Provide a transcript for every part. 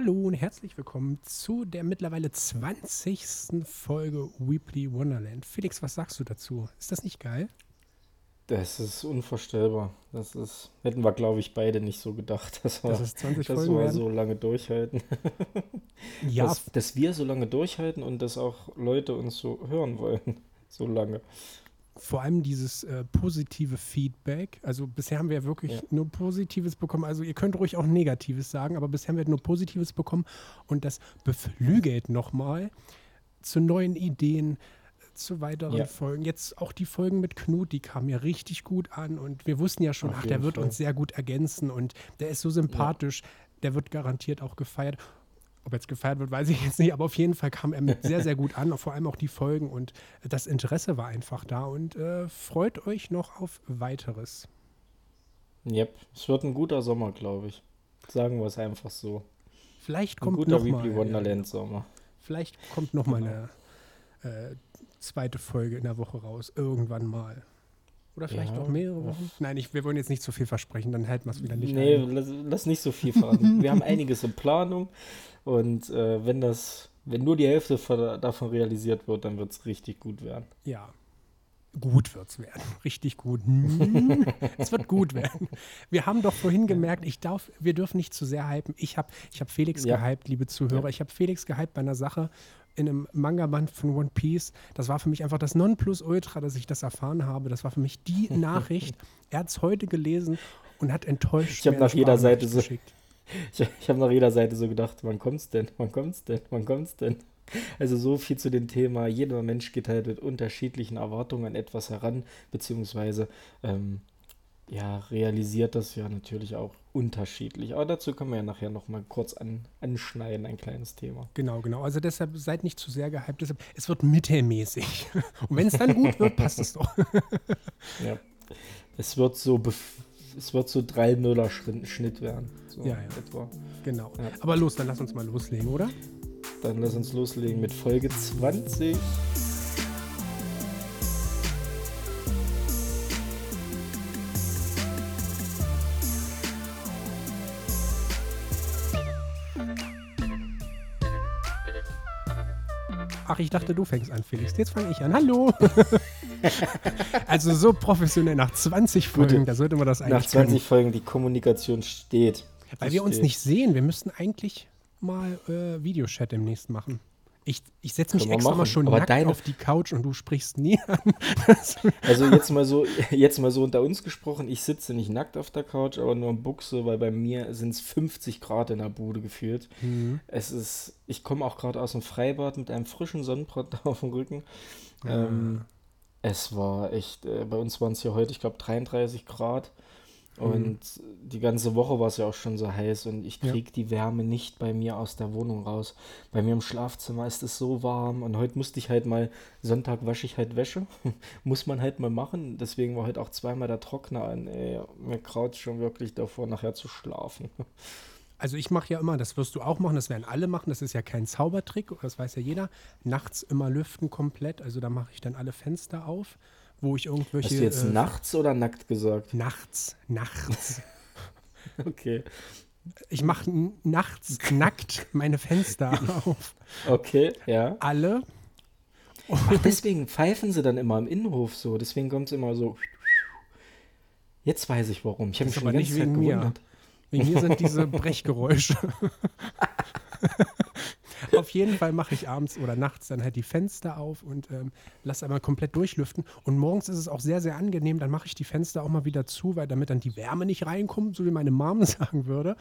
Hallo und herzlich willkommen zu der mittlerweile 20. Folge Weebly Wonderland. Felix, was sagst du dazu? Ist das nicht geil? Das ist unvorstellbar. Das ist, hätten wir, glaube ich, beide nicht so gedacht, dass wir, 20 dass wir so lange durchhalten. Ja, Dass, dass wir so lange durchhalten und dass auch Leute uns so hören wollen. So lange. Vor allem dieses äh, positive Feedback. Also bisher haben wir wirklich Ja. nur Positives bekommen. Also ihr könnt ruhig auch Negatives sagen, aber bisher haben wir nur Positives bekommen und das beflügelt nochmal zu neuen Ideen, zu weiteren Ja. Folgen. Jetzt auch die Folgen mit Knut, die kamen ja richtig gut an und wir wussten ja schon, Auf ach, der wird Fall. uns sehr gut ergänzen und der ist so sympathisch, der wird garantiert auch gefeiert. Ob jetzt gefeiert wird, weiß ich jetzt nicht, aber auf jeden Fall kam er mit sehr, sehr gut an, vor allem auch die Folgen und das Interesse war einfach da und äh, freut euch noch auf weiteres. Yep. Es wird ein guter Sommer, glaube ich. Sagen wir es einfach so. Vielleicht Ein kommt guter noch Weekly mal, Wonderland Sommer. vielleicht kommt noch mal eine äh, zweite Folge in der Woche raus, irgendwann mal. Oder vielleicht Ja, auch mehrere. Wochen. Nein, ich, wir wollen jetzt nicht zu viel versprechen, dann hält man es wieder nicht Nee, ein. lass, lass nicht so viel verraten. Wir haben einiges in Planung und äh, wenn das, wenn nur die Hälfte von, davon realisiert wird, dann wird es richtig gut werden. Ja. Gut wird's werden. Richtig gut. Es wird gut werden. Wir haben doch vorhin gemerkt, ich darf, wir dürfen nicht zu sehr hypen. Ich habe ich hab Felix Ja. gehypt, liebe Zuhörer. Ja. Ich habe Felix gehypt bei einer Sache in einem Manga-Band von One Piece. Das war für mich einfach das Nonplusultra, dass ich das erfahren habe. Das war für mich die Nachricht. er hat es heute gelesen und hat enttäuscht. Ich hab mir eine nach jeder Seite so- geschickt. Ich, ich habe nach jeder Seite so gedacht, wann kommt's denn? Wann kommt's denn? Wann kommt's denn? Also so viel zu dem Thema. Jeder Mensch geht halt mit unterschiedlichen Erwartungen an etwas heran, beziehungsweise ähm, ja, realisiert das ja natürlich auch unterschiedlich. Aber dazu können wir ja nachher nochmal kurz an, anschneiden, ein kleines Thema. Genau, genau. Also deshalb seid nicht zu sehr gehypt. Deshalb, es wird mittelmäßig. Und wenn es dann gut wird, passt es doch. Ja. Es wird so bef es wird so 3-0er Schritt- Schnitt werden. So Ja, ja. etwa. Genau. Ja. Aber los, dann lass uns mal loslegen, oder? Dann lass uns loslegen mit Folge 20. Ach, ich dachte, du fängst an, Felix. Jetzt fange ich an. Hallo. also so professionell nach 20 Folgen, Gute. da sollte man das Nach eigentlich 20 können. Folgen die Kommunikation steht. Weil Die wir uns steht. nicht sehen. Wir müssten eigentlich mal äh, Videochat demnächst machen. Ich, ich setze mich extra mal machen. schon Aber nackt deine- auf die Couch und du sprichst nie an. Also jetzt mal so, jetzt mal so unter uns gesprochen, ich sitze nicht nackt auf der Couch, aber nur in Buchse, weil bei mir sind es 50 Grad in der Bude gefühlt. Mhm. Es ist, ich komme auch gerade aus dem Freibad mit einem frischen Sonnenbrand auf dem Rücken. Ähm, es war echt, äh, bei uns waren es ja heute, ich glaube, 33 Grad. Und die ganze Woche war es ja auch schon so heiß und ich Ja. kriege die Wärme nicht bei mir aus der Wohnung raus. Bei mir im Schlafzimmer ist es so warm und heute musste ich halt mal, Sonntag wasche ich halt Wäsche. Muss man halt mal machen. Deswegen war heute auch zweimal der Trockner an. Ey, mir kraut schon wirklich davor, nachher zu schlafen. Also ich mache ja immer, das wirst du auch machen, das werden alle machen, das ist ja kein Zaubertrick, das weiß ja jeder. Nachts immer lüften komplett, also da mache ich dann alle Fenster auf, wo ich irgendwelche... Hast du jetzt äh, nachts oder nackt gesagt? Nachts, nachts. Okay. Ich mache nachts nackt meine Fenster auf. Okay, ja. Alle. Ach, deswegen pfeifen sie dann immer im Innenhof so. Deswegen kommt es immer so. Jetzt weiß ich warum. Ich habe mich schon nicht wegen mir. gewundert. Wegen mir sind diese Brechgeräusche. Auf jeden Fall mache ich abends oder nachts dann halt die Fenster auf und ähm, lasse einmal komplett durchlüften. Und morgens ist es auch sehr, sehr angenehm. Dann mache ich die Fenster auch mal wieder zu, weil damit dann die Wärme nicht reinkommt, so wie meine Mom sagen würde.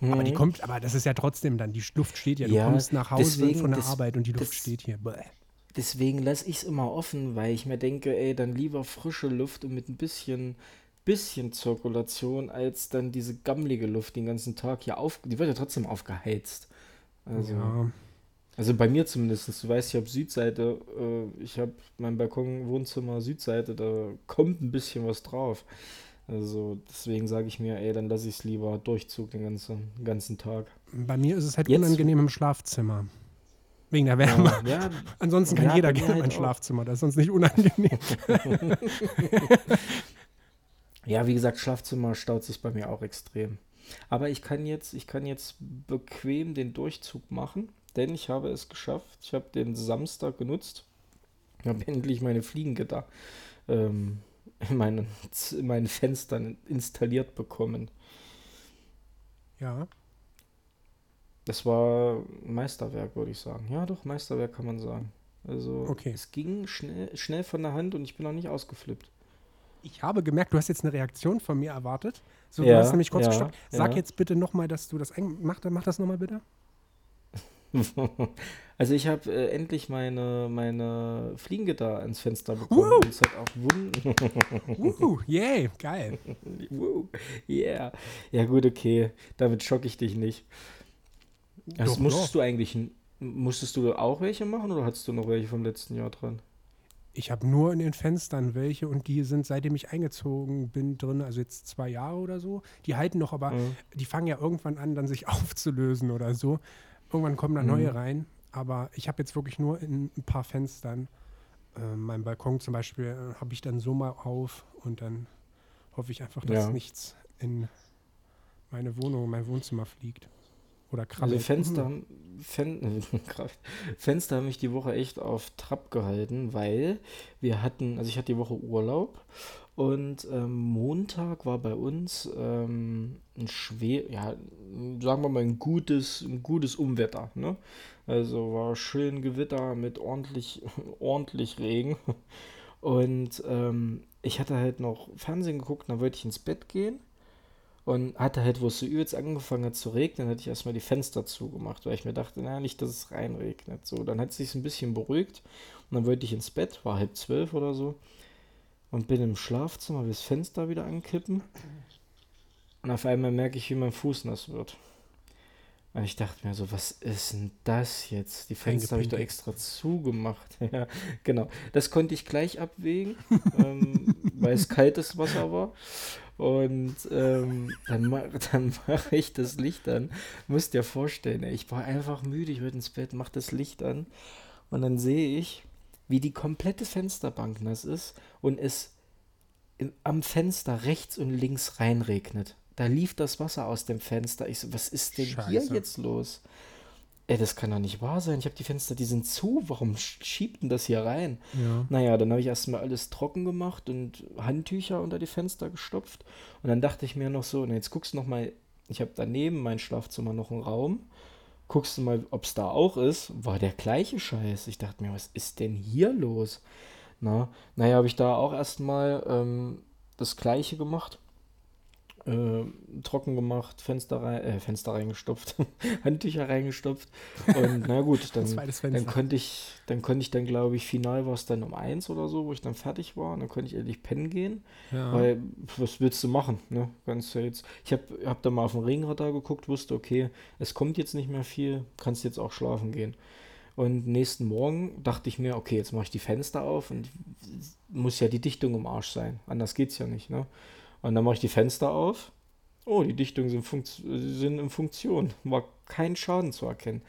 Aber die kommt, aber das ist ja trotzdem dann, die Luft steht ja. Du Mhm. Ja, kommst nach Hause deswegen, von der das- Arbeit und die Luft das- steht hier. Bäh. Deswegen lasse ich es immer offen, weil ich mir denke, ey, dann lieber frische Luft und mit ein bisschen, bisschen Zirkulation, als dann diese gammelige Luft den ganzen Tag hier auf. Die wird ja trotzdem aufgeheizt. Also, Ja. also bei mir zumindest. Du weißt, ich habe Südseite. Äh, ich habe mein Balkon, Wohnzimmer, Südseite. Da kommt ein bisschen was drauf. Also deswegen sage ich mir, ey, dann lasse ich es lieber Durchzug den ganzen, ganzen Tag. Bei mir ist es halt Jetzt- unangenehm im Schlafzimmer. Wegen der Wärme. Ja, Ansonsten kann Ja, jeder gerne in mein halt auch. Schlafzimmer, das ist sonst nicht unangenehm. ja, wie gesagt, Schlafzimmer staut sich bei mir auch extrem. Aber ich kann jetzt, ich kann jetzt bequem den Durchzug machen, denn ich habe es geschafft. Ich habe den Samstag genutzt. Ich habe endlich meine Fliegengitter ähm, in, meinen, in meinen Fenstern installiert bekommen. Ja. Das war Meisterwerk, würde ich sagen. Ja, doch, Meisterwerk kann man sagen. Also Okay. es ging schnell, schnell von der Hand und ich bin noch nicht ausgeflippt. Ich habe gemerkt, du hast jetzt eine Reaktion von mir erwartet. So, du Ja, hast nämlich kurz ja, gestoppt. Sag ja. jetzt bitte nochmal, dass du das. Mach, mach das nochmal bitte. Also ich habe äh, endlich meine, meine Fliegengitter ans Fenster bekommen. Es hat auch Uh, yay, geil. Woo, yeah. Ja gut, okay. Damit schocke ich dich nicht. Also Doch, musstest doch. du eigentlich, musstest du auch welche machen oder hattest du noch welche vom letzten Jahr dran? Ich habe nur in den Fenstern welche und die sind, seitdem ich eingezogen bin, drin, also jetzt zwei Jahre oder so. Die halten noch, aber Mhm. die fangen ja irgendwann an, dann sich aufzulösen oder so. Irgendwann kommen da neue Mhm. rein. Aber ich habe jetzt wirklich nur in ein paar Fenstern. Äh, mein Balkon zum Beispiel äh, habe ich dann so mal auf und dann hoffe ich einfach, dass Ja. nichts in meine Wohnung, mein Wohnzimmer fliegt. Oder Also krabbelt. Fenster, haben- Fen. Fenster haben mich die Woche echt auf Trab gehalten, weil wir hatten, also ich hatte die Woche Urlaub und ähm, Montag war bei uns ähm, ein schwer, ja, sagen wir mal ein gutes, ein gutes Umwetter, ne? Also war schön Gewitter mit ordentlich, ordentlich Regen. Und ähm, ich hatte halt noch Fernsehen geguckt, dann wollte ich ins Bett gehen. Und hatte halt, wo es so übelst angefangen hat zu regnen, hatte ich erstmal die Fenster zugemacht, weil ich mir dachte, na, nicht, dass es reinregnet. So, dann hat es sich ein bisschen beruhigt und dann wollte ich ins Bett, war halb zwölf oder so, und bin im Schlafzimmer, will das Fenster wieder ankippen. Und auf einmal merke ich, wie mein Fuß nass wird. Und ich dachte mir so, was ist denn das jetzt? Die Fenster habe ich doch extra zugemacht. Ja, genau. Das konnte ich gleich abwägen, ähm, weil es kaltes Wasser war. Und ähm, dann, ma dann mache ich das Licht an. Musst dir vorstellen, ich war einfach müde, ich wollte ins Bett, mach das Licht an. Und dann sehe ich, wie die komplette Fensterbank nass ist und es in, am Fenster rechts und links reinregnet. Da lief das Wasser aus dem Fenster. Ich so, was ist denn hier Scheiße. jetzt los? Ey, das kann doch nicht wahr sein. Ich habe die Fenster, die sind zu. Warum sch- schiebt denn das hier rein? Ja. Naja, dann habe ich erstmal alles trocken gemacht und Handtücher unter die Fenster gestopft. Und dann dachte ich mir noch so, na jetzt guckst du noch mal, ich habe daneben mein Schlafzimmer noch einen Raum. Guckst du mal, ob es da auch ist. War der gleiche Scheiß. Ich dachte mir, was ist denn hier los? Na, naja, habe ich da auch erstmal ähm, das gleiche gemacht. Äh, trocken gemacht, Fenster, rein, äh, Fenster reingestopft, Handtücher reingestopft. Und na gut, dann, dann konnte ich, dann konnte ich dann, glaube ich, final war es dann um eins oder so, wo ich dann fertig war. Und dann konnte ich endlich pennen gehen. Ja. Weil, was willst du machen, ne? Ganz jetzt. Ich habe hab da mal auf den Regenradar geguckt, wusste, okay, es kommt jetzt nicht mehr viel, kannst jetzt auch schlafen gehen. Und nächsten Morgen dachte ich mir, okay, jetzt mache ich die Fenster auf und muss ja die Dichtung im Arsch sein. Anders geht's ja nicht, ne? Und dann mache ich die Fenster auf. Oh, die Dichtungen sind, sind in Funktion. War kein Schaden zu erkennen.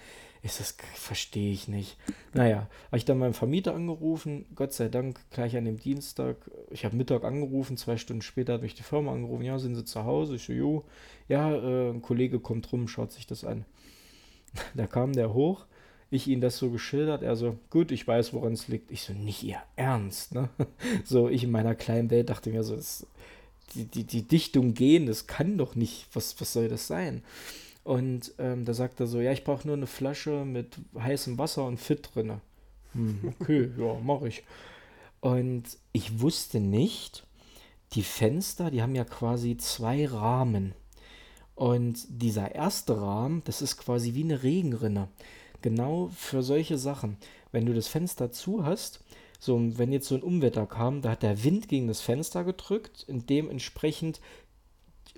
Ist das verstehe ich nicht. Naja, habe ich dann meinen Vermieter angerufen, Gott sei Dank gleich an dem Dienstag. Ich habe Mittag angerufen, zwei Stunden später hat mich die Firma angerufen. Ja, sind Sie zu Hause? Ich so, jo. Ja, äh, ein Kollege kommt rum, schaut sich das an. Da kam der hoch, ich ihn das so geschildert, er so, gut, ich weiß, woran es liegt. Ich so, nicht Ihr Ernst, ne? So, ich in meiner kleinen Welt dachte mir so, das, die, die, die Dichtung gehen, das kann doch nicht, was, was soll das sein? Und ähm, da sagt er so, ja, ich brauche nur eine Flasche mit heißem Wasser und Fit drinne. Hm, okay, ja, mache ich. Und ich wusste nicht, die Fenster, die haben ja quasi zwei Rahmen. Und dieser erste Rahmen, das ist quasi wie eine Regenrinne. Genau für solche Sachen. Wenn du das Fenster zu hast, so wenn jetzt so ein Unwetter kam, da hat der Wind gegen das Fenster gedrückt und dementsprechend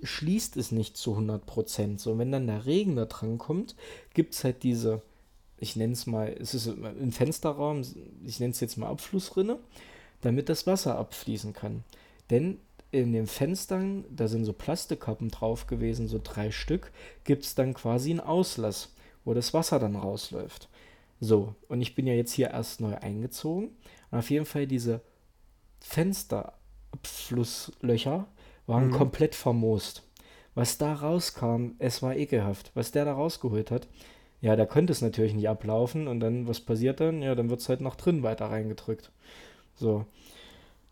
schließt es nicht zu 100%. So, wenn dann der Regen da dran kommt, gibt es halt diese, ich nenne es mal, es ist ein Fensterraum, ich nenne es jetzt mal Abflussrinne, damit das Wasser abfließen kann. Denn in den Fenstern, da sind so Plastikkappen drauf gewesen, so drei Stück, gibt es dann quasi einen Auslass, wo das Wasser dann rausläuft. So, und ich bin ja jetzt hier erst neu eingezogen. Und auf jeden Fall diese Fensterabflusslöcher waren Mhm. komplett vermoost. Was da rauskam, es war ekelhaft. Was der da rausgeholt hat. Ja, der konnte es natürlich nicht ablaufen und dann, was passiert dann? Ja, dann wird es halt noch drin weiter reingedrückt. So.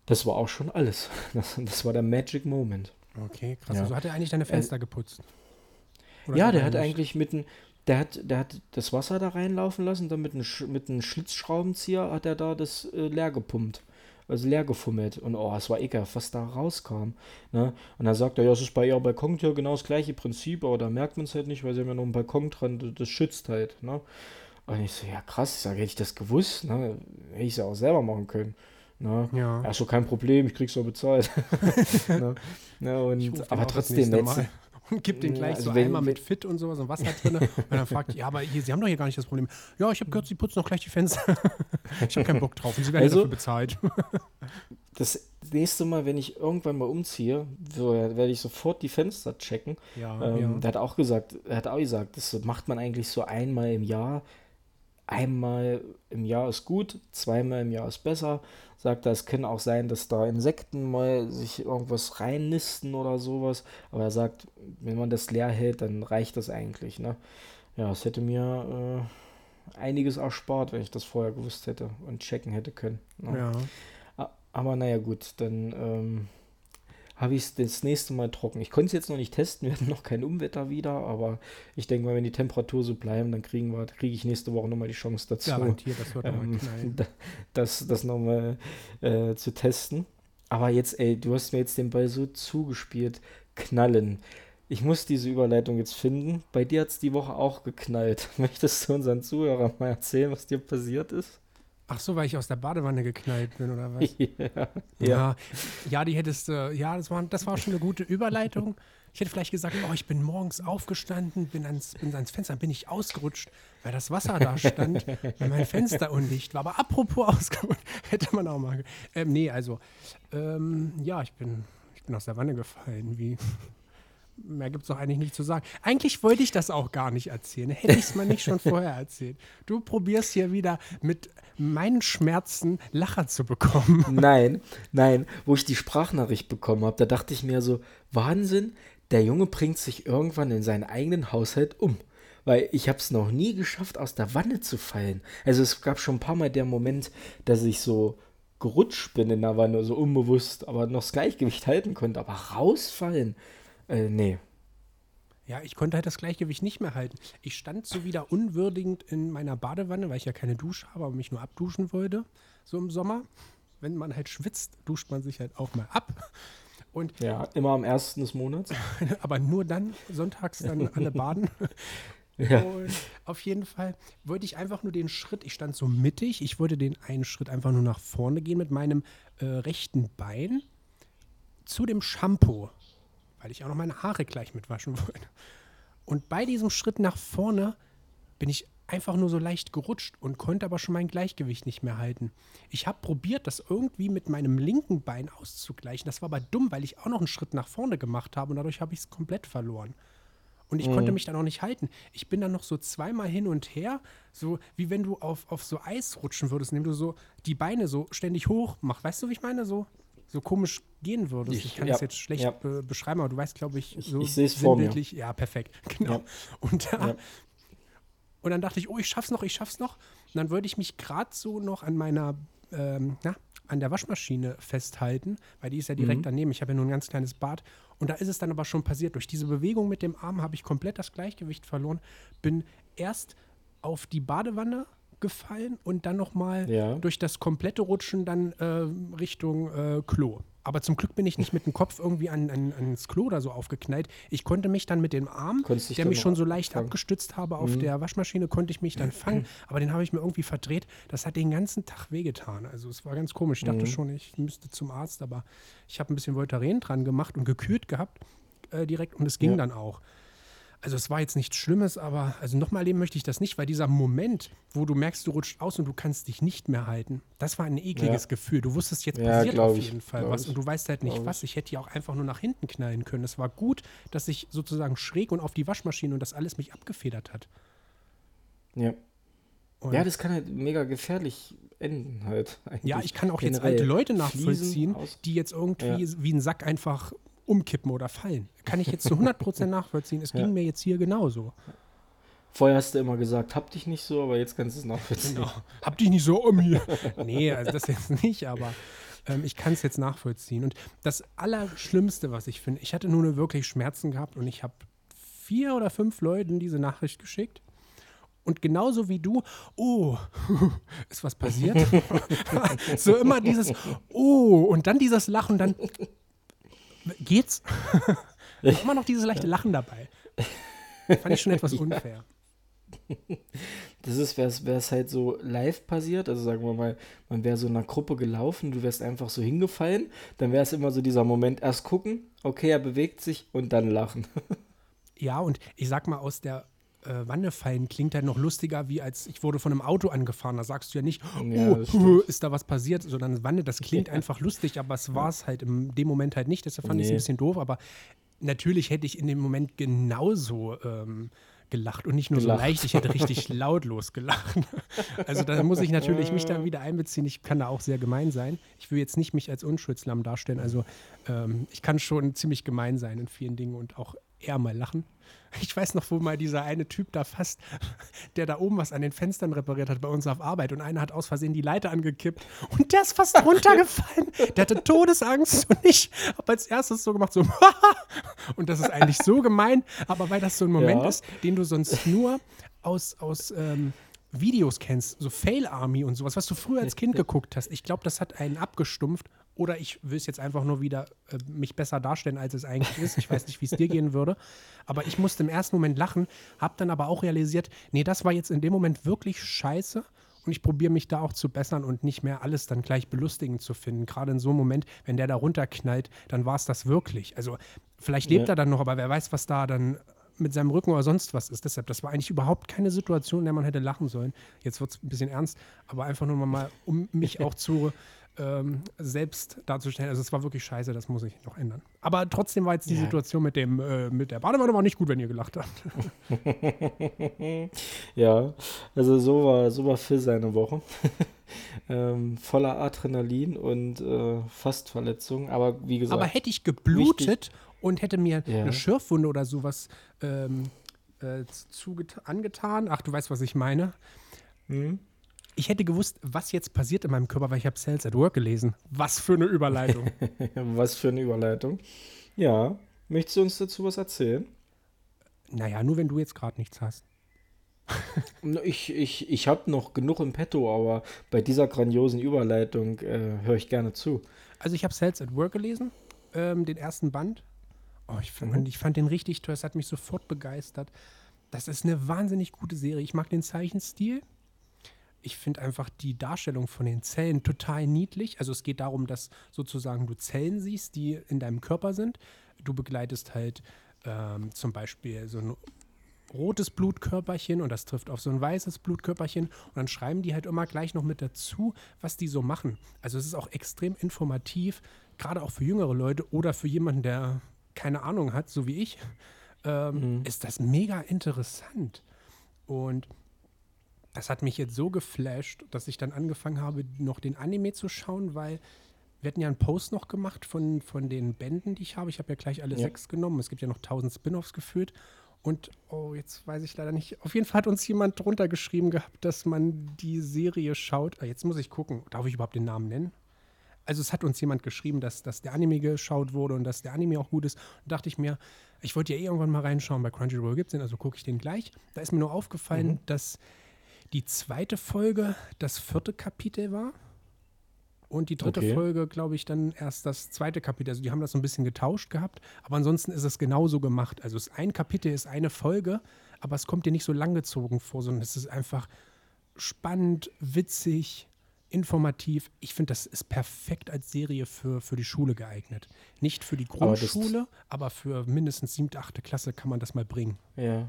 Das war auch schon alles. Das, das war der Magic Moment. Okay, krass. Ja. Also hat er eigentlich deine Fenster äh, geputzt? Oder ja, der hat eigentlich mit einem, der hat, der hat das Wasser da reinlaufen lassen, dann mit einem, mit einem Schlitzschraubenzieher hat er da das äh, leer gepumpt. Also leer gefummelt. Und oh, es war ekelhaft, was da rauskam. Ne? Und dann sagt er, ja, es ist bei ihrer Balkontür genau das gleiche Prinzip, aber da merkt man es halt nicht, weil sie haben ja noch einen Balkon dran, das, schützt halt. Ne? Und ich so, ja krass, ich sage, hätte ich das gewusst, ne? hätte ich es ja auch selber machen können. Ne? Ja. ja, so kein Problem, ich krieg's so bezahlt. ne? Ne? Und, aber trotzdem, jetzt, und gibt den gleich also so wenn, Eimer mit Fit und sowas und Wasser drin. und dann fragt, ja, aber hier, Sie haben doch hier gar nicht das Problem. Ja, ich habe gehört, Sie putzen doch gleich die Fenster. ich habe keinen Bock drauf und Sie werden also, dafür bezahlt. das nächste Mal, wenn ich irgendwann mal umziehe, werde ich sofort die Fenster checken. Ja, ähm, ja. Der hat auch gesagt, er hat auch gesagt, das macht man eigentlich so einmal im Jahr. Einmal im Jahr ist gut, zweimal im Jahr ist besser sagt er, es kann auch sein, dass da Insekten mal sich irgendwas reinnisten oder sowas. Aber er sagt, wenn man das leer hält, dann reicht das eigentlich. Ne? Ja, es hätte mir äh, einiges erspart, wenn ich das vorher gewusst hätte und checken hätte können. Ne? Ja. Aber naja, gut, dann ähm, habe ich es das nächste Mal trocken. Ich konnte es jetzt noch nicht testen, wir hatten noch kein Umwetter wieder, aber ich denke mal, wenn die Temperatur so bleiben, dann kriegen wir, kriege ich nächste Woche nochmal die Chance dazu, Garantiert, das, wird ähm, das, das nochmal äh, zu testen. Aber jetzt, ey, du hast mir jetzt den Ball so zugespielt. Knallen. Ich muss diese Überleitung jetzt finden. Bei dir hat es die Woche auch geknallt. Möchtest du unseren Zuhörern mal erzählen, was dir passiert ist? Ach so, weil ich aus der Badewanne geknallt bin, oder was? ja, ja. Ja, die hättest du, ja, das war, das war schon eine gute Überleitung. Ich hätte vielleicht gesagt, oh, ich bin morgens aufgestanden, bin ans, bin ans Fenster, bin ich ausgerutscht, weil das Wasser da stand, weil mein Fenster undicht war. Aber apropos ausgerutscht, hätte man auch mal. Ähm, nee, also, ähm, ja, ich bin, ich bin aus der Wanne gefallen, wie mehr gibt es doch eigentlich nicht zu sagen. Eigentlich wollte ich das auch gar nicht erzählen. Hätte ich es mal nicht schon vorher erzählt. Du probierst hier wieder mit meinen Schmerzen Lacher zu bekommen. Nein, nein. Wo ich die Sprachnachricht bekommen habe, da dachte ich mir so, Wahnsinn, der Junge bringt sich irgendwann in seinen eigenen Haushalt um. Weil ich habe es noch nie geschafft, aus der Wanne zu fallen. Also es gab schon ein paar Mal der Moment, dass ich so gerutscht bin in der Wanne, so unbewusst, aber noch das Gleichgewicht halten konnte. Aber rausfallen, äh, nee. Ja, ich konnte halt das Gleichgewicht nicht mehr halten. Ich stand so wieder unwürdigend in meiner Badewanne, weil ich ja keine Dusche habe, aber mich nur abduschen wollte, so im Sommer. Wenn man halt schwitzt, duscht man sich halt auch mal ab. Und ja, immer am ersten des Monats. aber nur dann, sonntags dann alle baden. Ja. Und auf jeden Fall wollte ich einfach nur den Schritt, ich stand so mittig, ich wollte den einen Schritt einfach nur nach vorne gehen mit meinem äh, rechten Bein zu dem Shampoo weil ich auch noch meine Haare gleich mitwaschen wollte. Und bei diesem Schritt nach vorne bin ich einfach nur so leicht gerutscht und konnte aber schon mein Gleichgewicht nicht mehr halten. Ich habe probiert, das irgendwie mit meinem linken Bein auszugleichen. Das war aber dumm, weil ich auch noch einen Schritt nach vorne gemacht habe und dadurch habe ich es komplett verloren. Und ich mhm. konnte mich dann auch nicht halten. Ich bin dann noch so zweimal hin und her, so wie wenn du auf, auf so Eis rutschen würdest, indem du so die Beine so ständig hoch machst. Weißt du, wie ich meine? So so komisch gehen würdest. Ich, ich kann ja, das jetzt schlecht ja. be beschreiben, aber du weißt, glaube ich, so ich, ich mir. Ja, perfekt. Genau. Ja. Und, da, und dann dachte ich, oh, ich schaff's noch, ich schaff's noch. Und dann wollte ich mich gerade so noch an meiner, ähm, na, an der Waschmaschine festhalten, weil die ist ja direkt mhm. daneben. Ich habe ja nur ein ganz kleines Bad. Und da ist es dann aber schon passiert. Durch diese Bewegung mit dem Arm habe ich komplett das Gleichgewicht verloren. Bin erst auf die Badewanne gefallen und dann nochmal ja. durch das komplette Rutschen dann äh, Richtung äh, Klo. Aber zum Glück bin ich nicht mit dem Kopf irgendwie an, an, ans Klo oder so aufgeknallt. Ich konnte mich dann mit dem Arm, der mich schon so leicht fangen. abgestützt habe auf mhm. der Waschmaschine, konnte ich mich dann fangen. Aber den habe ich mir irgendwie verdreht. Das hat den ganzen Tag wehgetan. Also es war ganz komisch. Ich dachte mhm. schon, ich müsste zum Arzt, aber ich habe ein bisschen Voltaren dran gemacht und gekühlt gehabt äh, direkt und es ging ja. dann auch also es war jetzt nichts Schlimmes, aber also nochmal erleben möchte ich das nicht, weil dieser Moment, wo du merkst, du rutscht aus und du kannst dich nicht mehr halten, das war ein ekliges ja. Gefühl. Du wusstest, jetzt passiert ja, auf jeden ich, Fall was und du weißt halt nicht was. Ich hätte ja auch einfach nur nach hinten knallen können. Es war gut, dass ich sozusagen schräg und auf die Waschmaschine und das alles mich abgefedert hat. Ja. Und ja, das kann halt mega gefährlich enden halt. Ja, ich kann auch jetzt alte Leute nachvollziehen, die jetzt irgendwie ja. wie ein Sack einfach umkippen oder fallen. Kann ich jetzt zu 100% nachvollziehen. Es ging Ja. mir jetzt hier genauso. Vorher hast du immer gesagt, hab dich nicht so, aber jetzt kannst du es nachvollziehen. Genau. Hab dich nicht so um hier. nee, also das jetzt nicht, aber ähm, ich kann es jetzt nachvollziehen. Und das Allerschlimmste, was ich finde, ich hatte nur eine wirklich Schmerzen gehabt und ich habe vier oder fünf Leuten diese Nachricht geschickt. Und genauso wie du, oh, ist was passiert? so immer dieses, oh, und dann dieses Lachen, dann geht's? Immer noch dieses leichte Lachen dabei. Fand ich schon etwas unfair. Das ist, wäre es halt so live passiert, also sagen wir mal, man wäre so in einer Gruppe gelaufen, du wärst einfach so hingefallen, dann wäre es immer so dieser Moment, erst gucken, okay, er bewegt sich und dann lachen. Ja, und ich sag mal, aus der äh, Wanne fallen klingt halt noch lustiger, wie als ich wurde von einem Auto angefahren. Da sagst du ja nicht, Ja, oh, ist da was passiert, sondern Wanne, das klingt einfach lustig, aber es war es halt in dem Moment halt nicht. Deshalb fand ich es ein Nee. bisschen doof, aber natürlich hätte ich in dem Moment genauso ähm, gelacht und nicht nur Gelacht. so leicht, ich hätte richtig lautlos gelacht. Also da muss ich natürlich mich dann wieder einbeziehen. Ich kann da auch sehr gemein sein. Ich will jetzt nicht mich als Unschuldslamm darstellen. Also ähm, ich kann schon ziemlich gemein sein in vielen Dingen und auch eher mal lachen. Ich weiß noch, wo mal dieser eine Typ da fast, der da oben was an den Fenstern repariert hat bei uns auf Arbeit und einer hat aus Versehen die Leiter angekippt und der ist fast runtergefallen. Der hatte Todesangst und ich habe als erstes so gemacht, so und das ist eigentlich so gemein, aber weil das so ein Moment Ja. ist, den du sonst nur aus, aus ähm, Videos kennst, so Fail Army und sowas, was du früher als Kind geguckt hast. Ich glaube, das hat einen abgestumpft. Oder ich will es jetzt einfach nur wieder äh, mich besser darstellen, als es eigentlich ist. Ich weiß nicht, wie es dir gehen würde. Aber ich musste im ersten Moment lachen, habe dann aber auch realisiert, nee, das war jetzt in dem Moment wirklich scheiße. Und ich probiere mich da auch zu bessern und nicht mehr alles dann gleich belustigend zu finden. Gerade in so einem Moment, wenn der da runterknallt, dann war es das wirklich. Also vielleicht lebt Ja. er dann noch, aber wer weiß, was da dann mit seinem Rücken oder sonst was ist. Deshalb, das war eigentlich überhaupt keine Situation, in der man hätte lachen sollen. Jetzt wird es ein bisschen ernst, aber einfach nur mal, um mich auch zu ähm, selbst darzustellen. Also es war wirklich scheiße, das muss ich noch ändern. Aber trotzdem war jetzt die Ja. Situation mit dem äh, mit der Badewanne war nicht gut, wenn ihr gelacht habt. Ja, also so war, so war Phil seine Woche. ähm, voller Adrenalin und äh, fast Verletzungen, aber wie gesagt, Aber hätte ich geblutet und hätte mir Ja. eine Schürfwunde oder sowas ähm, äh, angetan, ach, du weißt, was ich meine. Hm? Ich hätte gewusst, was jetzt passiert in meinem Körper, weil ich habe Cells at Work gelesen. Was für eine Überleitung. was für eine Überleitung. Ja, möchtest du uns dazu was erzählen? naja, nur wenn du jetzt gerade nichts hast. Ich, ich, ich habe noch genug im Petto, aber bei dieser grandiosen Überleitung äh, höre ich gerne zu. Also ich habe Cells at Work gelesen, ähm, den ersten Band. Oh, ich, fand, Mhm. ich fand den richtig toll, es hat mich sofort begeistert. Das ist eine wahnsinnig gute Serie. Ich mag den Zeichenstil. Ich finde einfach die Darstellung von den Zellen total niedlich. Also es geht darum, dass sozusagen du Zellen siehst, die in deinem Körper sind. Du begleitest halt ähm, zum Beispiel so ein rotes Blutkörperchen und das trifft auf so ein weißes Blutkörperchen und dann schreiben die halt immer gleich noch mit dazu, was die so machen. Also es ist auch extrem informativ, gerade auch für jüngere Leute oder für jemanden, der keine Ahnung hat, so wie ich, ähm, ist das mega interessant. Und das hat mich jetzt so geflasht, dass ich dann angefangen habe, noch den Anime zu schauen, weil wir hatten ja einen Post noch gemacht von, von den Bänden, die ich habe. Ich habe ja gleich alle Ja. sechs genommen. Es gibt ja noch tausend Spin-offs geführt. Und, oh, jetzt weiß ich leider nicht. Auf jeden Fall hat uns jemand drunter geschrieben gehabt, dass man die Serie schaut. Ah, jetzt muss ich gucken. Darf ich überhaupt den Namen nennen? Also es hat uns jemand geschrieben, dass, dass der Anime geschaut wurde und dass der Anime auch gut ist. Und dachte ich mir, ich wollte ja eh irgendwann mal reinschauen. Bei Crunchyroll gibt es den, also gucke ich den gleich. Da ist mir nur aufgefallen, dass die zweite Folge das vierte Kapitel war. Und die dritte Okay. Folge, glaube ich, dann erst das zweite Kapitel. Also die haben das so ein bisschen getauscht gehabt. Aber ansonsten ist es genauso gemacht. Also es, ein Kapitel ist eine Folge, aber es kommt dir nicht so langgezogen vor, sondern es ist einfach spannend, witzig, informativ. Ich finde, das ist perfekt als Serie für, für die Schule geeignet. Nicht für die Aber Grundschule, aber, für mindestens siebte, achte Klasse kann man das mal bringen. Ja.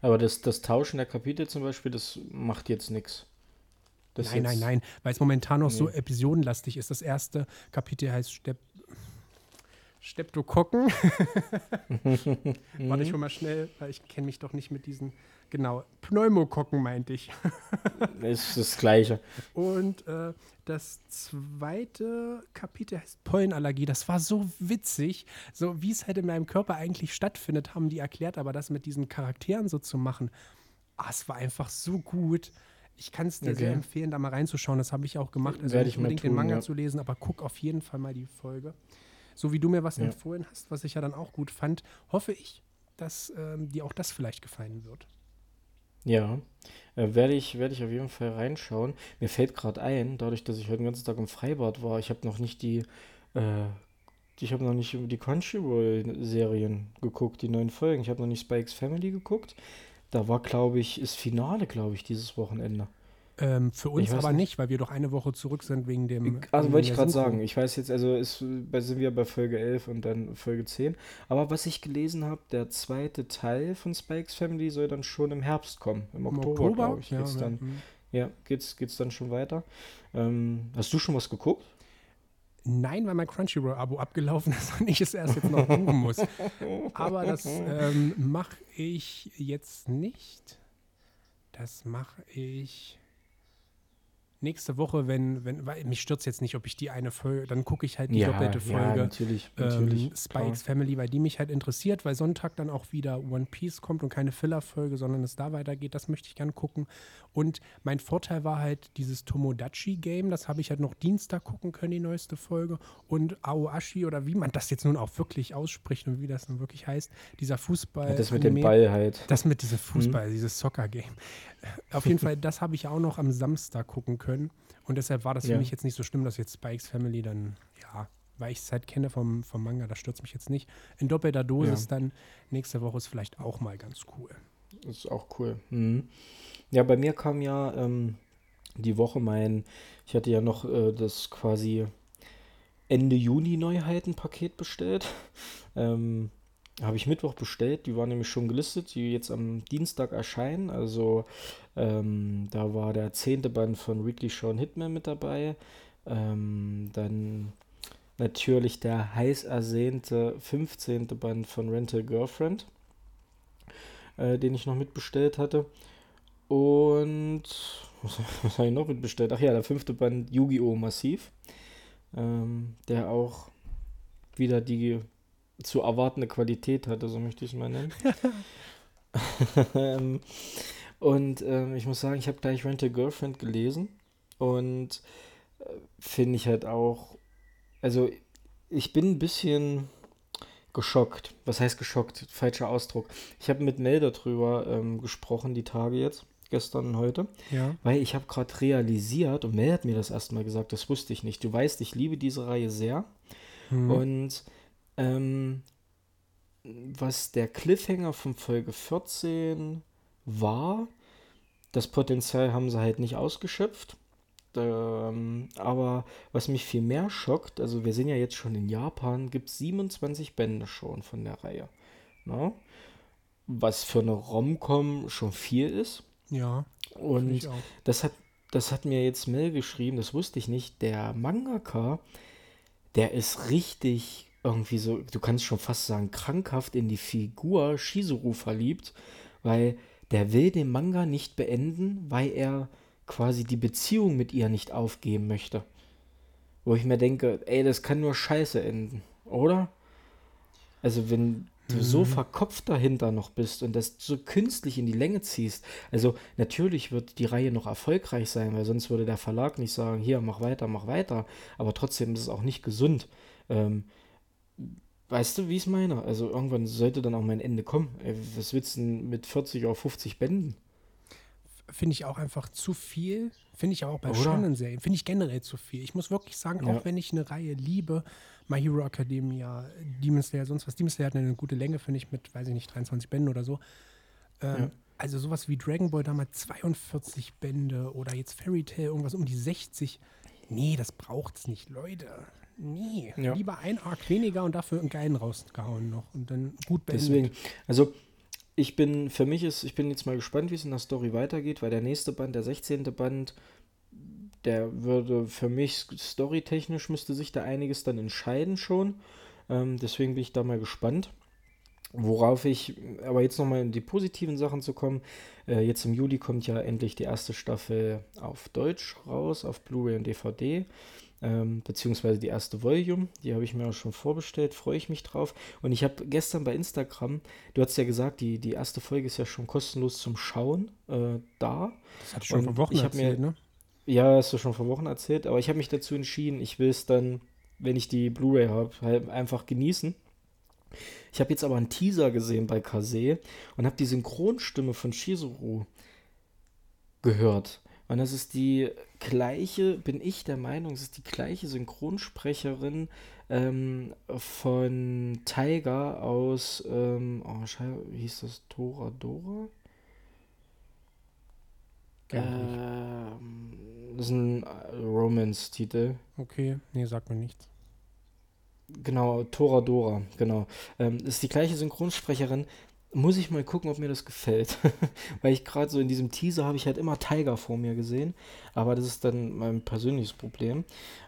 Aber das, das Tauschen der Kapitel zum Beispiel, das macht jetzt nichts. Nein, nein, nein, weil es momentan noch so Nee. episodenlastig ist. Das erste Kapitel heißt Stepp, Streptokokken. Warte, ich hol mal schnell, weil ich kenne mich doch nicht mit diesen. Genau, Pneumokokken meinte ich. ist das Gleiche. Und äh, das zweite Kapitel heißt Pollenallergie. Das war so witzig, so wie es halt in meinem Körper eigentlich stattfindet, haben die erklärt, aber das mit diesen Charakteren so zu machen, ah, es war einfach so gut. Ich kann es dir Okay. sehr empfehlen, da mal reinzuschauen. Das habe ich auch gemacht. Also Werde nicht unbedingt den tun, Manga ja. zu lesen, aber guck auf jeden Fall mal die Folge. So wie du mir was Ja. empfohlen hast, was ich ja dann auch gut fand, hoffe ich, dass ähm, dir auch das vielleicht gefallen wird. Ja, äh, werde ich, werde ich auf jeden Fall reinschauen. Mir fällt gerade ein, dadurch, dass ich heute den ganzen Tag im Freibad war, ich habe noch nicht die, äh, ich habe noch nicht die Crunchyroll-Serien geguckt, die neuen Folgen. Ich habe noch nicht Spikes Family geguckt. Da war, glaube ich, ist Finale, glaube ich, dieses Wochenende. Ähm, für uns aber nicht. nicht, weil wir doch eine Woche zurück sind wegen dem. Also wegen wollte ich gerade sagen, ich weiß jetzt, also ist, sind wir bei Folge 11 und dann Folge 10. Aber was ich gelesen habe, der zweite Teil von Spikes Family soll dann schon im Herbst kommen. Im Im Oktober, glaube ich, ja, geht's ja, dann. hm. Ja, geht's, geht's dann schon weiter. Ähm, hast du schon was geguckt? Nein, weil mein Crunchyroll-Abo abgelaufen ist und ich es erst jetzt noch buchen muss. Aber das ähm, mache ich jetzt nicht. Das mache ich nächste Woche, wenn, wenn, weil mich stört jetzt nicht, ob ich die eine Folge, dann gucke ich halt die doppelte ja, Folge. natürlich, natürlich. ähm, Spikes Family, weil die mich halt interessiert, weil Sonntag dann auch wieder One Piece kommt und keine Filler-Folge, sondern es da weitergeht. Das möchte ich gern gucken. Und mein Vorteil war halt dieses Tomodachi-Game, das habe ich halt noch Dienstag gucken können, die neueste Folge. Und Aoashi oder wie man das jetzt nun auch wirklich ausspricht und wie das nun wirklich heißt, dieser Fußball. Ja, das mit dem Ball halt. das mit diesem Fußball, dieses Soccer-Game. Auf jeden Fall, das habe ich auch noch am Samstag gucken können. Und deshalb war das für Ja. mich jetzt nicht so schlimm, dass jetzt Spikes Family dann, ja, weil ich es halt kenne vom, vom Manga, das stürzt mich jetzt nicht. In doppelter Dosis Ja. dann nächste Woche ist vielleicht auch mal ganz cool. Das ist auch cool. Mhm. Ja, bei mir kam ja ähm, die Woche mein, ich hatte ja noch äh, das quasi Ende Juni Neuheiten-Paket bestellt. Ähm, habe ich Mittwoch bestellt, die waren nämlich schon gelistet, die jetzt am Dienstag erscheinen. Also ähm, da war der zehnte Band von Weekly Show Hitman mit dabei. Ähm, dann natürlich der heiß ersehnte 15. Band von Rental Girlfriend, äh, den ich noch mitbestellt hatte. Und was, was habe ich noch mitbestellt? Ach ja, der fünfte Band Yu-Gi-Oh! Massiv, ähm, der auch wieder die zu erwartende Qualität hatte, so möchte ich es mal nennen. Ähm, und ähm, ich muss sagen, ich habe gleich Rental Girlfriend gelesen und äh, finde ich halt auch, also ich bin ein bisschen geschockt. Was heißt geschockt? Falscher Ausdruck. Ich habe mit Mel darüber ähm, gesprochen, die Tage jetzt, gestern und heute, Ja. weil ich habe gerade realisiert, und Mel hat mir das erstmal gesagt, das wusste ich nicht. Du weißt, ich liebe diese Reihe sehr. Hm. Und ähm, was der Cliffhanger von Folge 14 war, das Potenzial haben sie halt nicht ausgeschöpft. Ähm, aber was mich viel mehr schockt, also wir sind ja jetzt schon in Japan, gibt es 27 Bände schon von der Reihe. Ne? Was für eine Rom-Com schon viel ist. ja, Und das hat, das hat mir jetzt Mel geschrieben, das wusste ich nicht. Der Mangaka, der ist richtig irgendwie so, du kannst schon fast sagen, krankhaft in die Figur Shizuru verliebt, weil der will den Manga nicht beenden, weil er quasi die Beziehung mit ihr nicht aufgeben möchte. Wo ich mir denke, ey, das kann nur scheiße enden, oder? Also wenn du so Mhm. verkopft dahinter noch bist und das so künstlich in die Länge ziehst, also natürlich wird die Reihe noch erfolgreich sein, weil sonst würde der Verlag nicht sagen, hier, mach weiter, mach weiter, aber trotzdem ist es auch nicht gesund. Ähm, weißt du, wie ich es meine? Also irgendwann sollte dann auch mein Ende kommen. Ey, was willst du denn mit 40 oder 50 Bänden? Finde ich auch einfach zu viel. Finde ich auch bei Oder? Shonen-Serien. Finde ich generell zu viel. Ich muss wirklich sagen, Ja. auch wenn ich eine Reihe liebe, My Hero Academia, Demon Slayer, sonst was. Demon Slayer hat eine gute Länge, finde ich, mit, weiß ich nicht, 23 Bänden oder so. Ähm, Ja. Also sowas wie Dragon Ball damals 42 Bände oder jetzt Fairy Tail irgendwas um die 60. Nee, das braucht's nicht, Leute. Nee, Ja. lieber ein Arc weniger und dafür einen geilen rausgehauen noch und dann gut beendet. Deswegen, also ich bin, für mich ist, ich bin jetzt mal gespannt, wie es in der Story weitergeht, weil der nächste Band, der 16. Band, der würde für mich storytechnisch müsste sich da einiges dann entscheiden schon. Ähm, deswegen bin ich da mal gespannt. Worauf ich, aber jetzt nochmal in die positiven Sachen zu kommen. Äh, jetzt im Juli kommt ja endlich die erste Staffel auf Deutsch raus, auf Blu-ray und DVD. Ähm, beziehungsweise die erste Volume, die habe ich mir auch schon vorbestellt, freue ich mich drauf. Und ich habe gestern bei Instagram, du hast ja gesagt, die, die erste Folge ist ja schon kostenlos zum Schauen äh, da. Das hatte ich schon vor Wochen erzählt, mir, ne? Ja, hast du schon vor Wochen erzählt, aber ich habe mich dazu entschieden, ich will es dann, wenn ich die Blu-ray habe, halt einfach genießen. Ich habe jetzt aber einen Teaser gesehen bei Kase und habe die Synchronstimme von Shizuru gehört. Und das ist die gleiche, bin ich der Meinung, es ist die gleiche Synchronsprecherin ähm, von Tiger aus, ähm, oh, wie hieß das, Tora Dora? Ähm, das ist ein Romance-Titel. Okay, nee, sagt mir nichts. Genau, Toradora, genau. Ähm, ist die gleiche Synchronsprecherin. Muss ich mal gucken, ob mir das gefällt. Weil ich gerade so in diesem Teaser habe ich halt immer Tiger vor mir gesehen. Aber das ist dann mein persönliches Problem.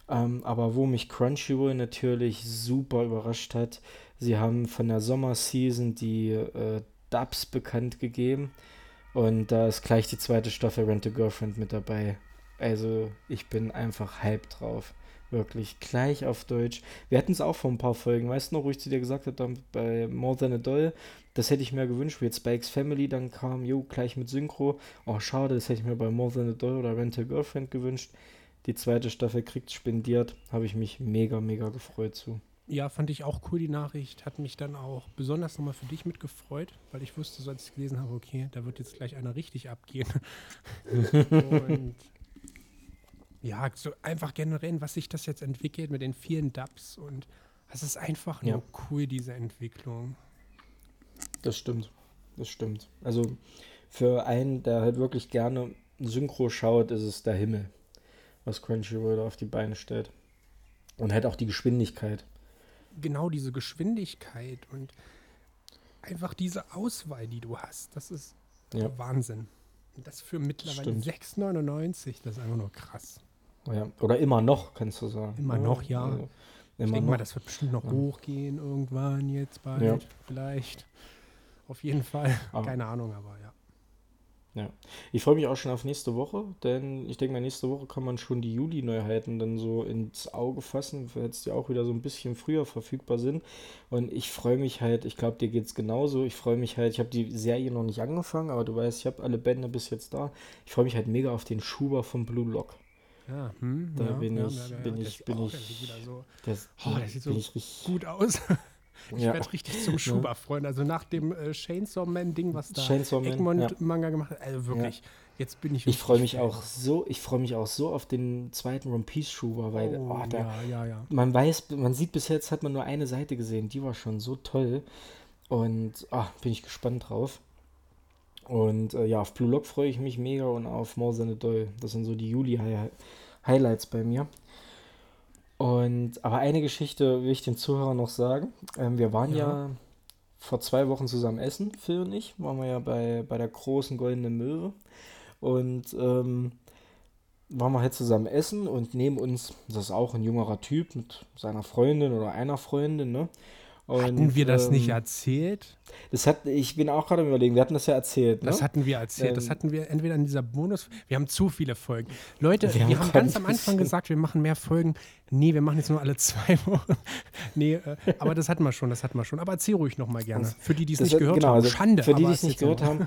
Ähm, aber wo mich Crunchyroll natürlich super überrascht hat, sie haben von der Sommerseason die äh, Dubs bekannt gegeben. Und da ist gleich die zweite Staffel Rent a Girlfriend mit dabei. Also ich bin einfach hype drauf. Wirklich, gleich auf Deutsch. Wir hatten es auch vor ein paar Folgen. Weißt du noch, wo ich zu dir gesagt habe, bei More Than a Doll, das hätte ich mir gewünscht, wie jetzt Spikes Family dann kam, jo, gleich mit Synchro. Oh, schade, das hätte ich mir bei More Than a Doll oder Rent a Girlfriend gewünscht. Die zweite Staffel kriegt spendiert. Habe ich mich mega, mega gefreut zu. Ja, fand ich auch cool, die Nachricht. Hat mich dann auch besonders nochmal für dich mitgefreut, weil ich wusste, so als ich gelesen habe, okay, da wird jetzt gleich einer richtig abgehen. und ja, so einfach generell, was sich das jetzt entwickelt mit den vielen Dubs und es ist einfach nur ja. cool, diese Entwicklung. Das stimmt. Das stimmt. Also für einen, der halt wirklich gerne Synchro schaut, ist es der Himmel, was Crunchyroll auf die Beine stellt. Und halt auch die Geschwindigkeit. Genau diese Geschwindigkeit und einfach diese Auswahl, die du hast, das ist ja. Wahnsinn. Und das für mittlerweile 6,99, das ist einfach nur krass. Ja, oder immer noch, kannst du sagen. Immer noch, ja. Also, ich denke mal, das wird bestimmt noch ja. hochgehen irgendwann jetzt bald, ja. vielleicht. Auf jeden Fall. Aber Keine Ahnung, aber ja. Ja, ich freue mich auch schon auf nächste Woche, denn ich denke mal, nächste Woche kann man schon die Juli-Neuheiten dann so ins Auge fassen, weil jetzt die auch wieder so ein bisschen früher verfügbar sind. Und ich freue mich halt, ich glaube, dir geht es genauso. Ich freue mich halt, ich habe die Serie noch nicht angefangen, aber du weißt, ich habe alle Bände bis jetzt da. Ich freue mich halt mega auf den Schuber von Blue Lock. Ja, hm, da ja, bin, ja, ich, ja, bin ich, bin ich, so, das, oh, das sieht so gut aus. Ich ja. werde richtig zum Schuber freuen. Also nach dem äh, Chainsaw Man-Ding, was da Egmont-Manga gemacht hat. Also wirklich, jetzt bin ich. Ich freue mich auch so, ich freue mich auch so auf den zweiten One Piece Schuber, weil oh, oh, da, ja, ja, ja. man weiß, man sieht bis jetzt hat man nur eine Seite gesehen, die war schon so toll. Und oh, bin ich gespannt drauf. Und äh, ja, auf Blue Lock freue ich mich mega und auf More Than a Doll. Das sind so die Juli-Highlights bei mir. Und aber eine Geschichte will ich den Zuhörern noch sagen. Ähm, wir waren ja. ja. vor zwei Wochen zusammen essen, Phil und ich. Waren wir ja bei, bei der großen Goldenen Möwe. Und ähm, waren wir halt zusammen essen und neben uns, das ist auch ein jüngerer Typ mit seiner Freundin oder einer Freundin, ne? Und, Hatten wir das ähm, nicht erzählt? Das hat, ich bin auch gerade überlegen, wir hatten das ja erzählt. Ne? Das hatten wir erzählt. Ähm, das hatten wir entweder in dieser Bonus. Wir haben zu viele Folgen. Leute, wir, wir haben, ganz am Anfang gesagt, wir machen mehr Folgen. Nee, wir machen jetzt nur alle zwei Wochen. nee, äh, aber das hatten wir schon, das hatten wir schon. Aber erzähl ruhig nochmal gerne. Für die, die es nicht gehört genau, haben. Also Schande. Für die, die es nicht gehört haben,